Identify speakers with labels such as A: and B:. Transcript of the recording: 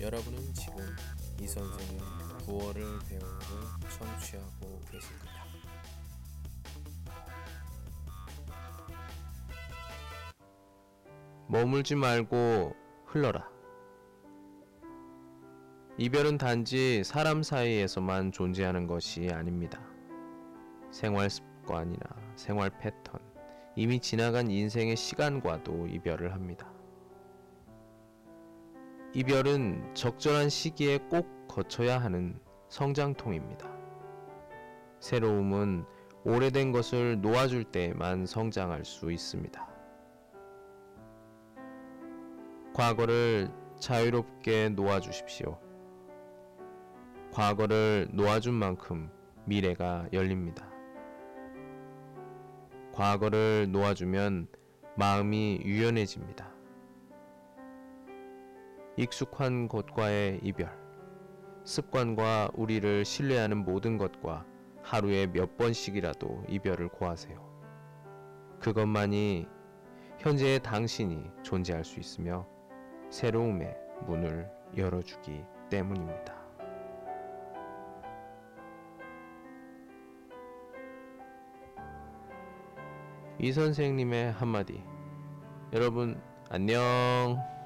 A: 여러분은 지금 이 선생의 9월을 배우를 청취하고 계십니다.
B: 머물지 말고 흘러라. 이별은 단지 사람 사이에서만 존재하는 것이 아닙니다. 생활 습관이나 생활 패턴, 이미 지나간 인생의 시간과도 이별을 합니다. 이별은 적절한 시기에 꼭 거쳐야 하는 성장통입니다. 새로움은 오래된 것을 놓아줄 때에만 성장할 수 있습니다. 과거를 자유롭게 놓아주십시오. 과거를 놓아준 만큼 미래가 열립니다. 과거를 놓아주면 마음이 유연해집니다. 익숙한 것과의 이별, 습관과 우리를 신뢰하는 모든 것과 하루에 몇 번씩이라도 이별을 고하세요. 그것만이 현재의 당신이 존재할 수 있으며 새로움의 문을 열어주기 때문입니다. 이 선생님의 한마디. 여러분, 안녕.